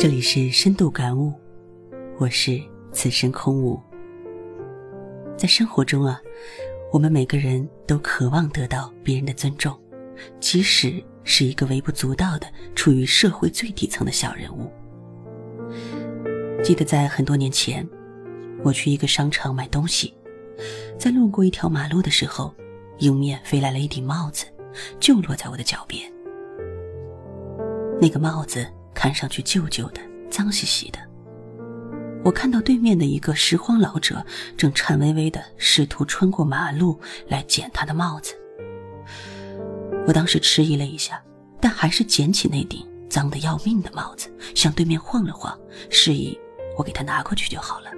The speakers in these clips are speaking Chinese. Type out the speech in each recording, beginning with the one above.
这里是深度感悟，我是此生空无。在生活中啊，我们每个人都渴望得到别人的尊重，即使是一个微不足道的、处于社会最底层的小人物。记得在很多年前，我去一个商场买东西，在路过一条马路的时候，迎面飞来了一顶帽子，就落在我的脚边。那个帽子看上去旧旧的、脏兮兮的。我看到对面的一个拾荒老者正颤巍巍的试图穿过马路来捡他的帽子。我当时迟疑了一下，但还是捡起那顶脏的要命的帽子，向对面晃了晃，示意我给他拿过去就好了。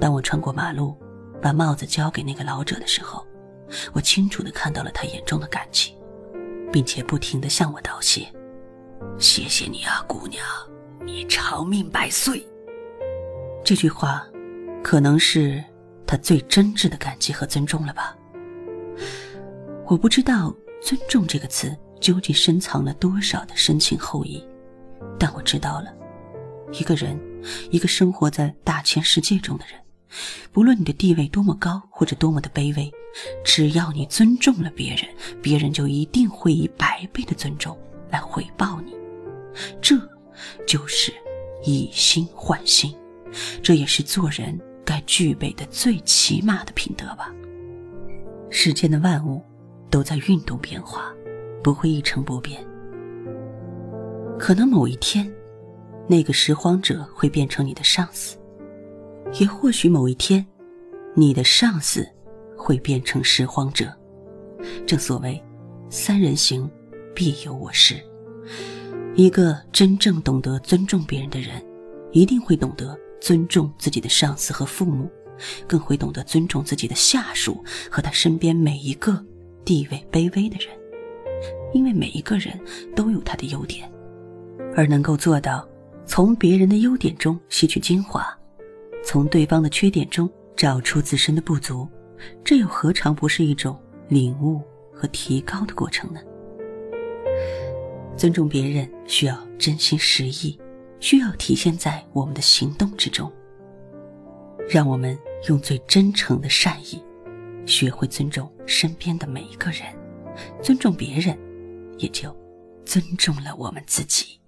当我穿过马路，把帽子交给那个老者的时候，我清楚的看到了他眼中的感激。并且不停的向我道谢，谢谢你啊，姑娘，你长命百岁。这句话，可能是他最真挚的感激和尊重了吧。我不知道“尊重”这个词究竟深藏了多少的深情厚谊，但我知道了，一个人，一个生活在大千世界中的人。不论你的地位多么高，或者多么的卑微，只要你尊重了别人，别人就一定会以百倍的尊重来回报你。就是以心换心，这也是做人该具备的最起码的品德吧。世间的万物都在运动变化，不会一成不变。可能某一天，那个拾荒者会变成你的上司。也或许某一天，你的上司会变成拾荒者。正所谓，三人行，必有我师。一个真正懂得尊重别人的人，一定会懂得尊重自己的上司和父母，更会懂得尊重自己的下属和他身边每一个地位卑微的人。因为每一个人都有他的优点，而能够做到从别人的优点中吸取精华。从对方的缺点中找出自身的不足，这又何尝不是一种领悟和提高的过程呢？尊重别人需要真心实意，需要体现在我们的行动之中。让我们用最真诚的善意，学会尊重身边的每一个人，尊重别人，也就尊重了我们自己。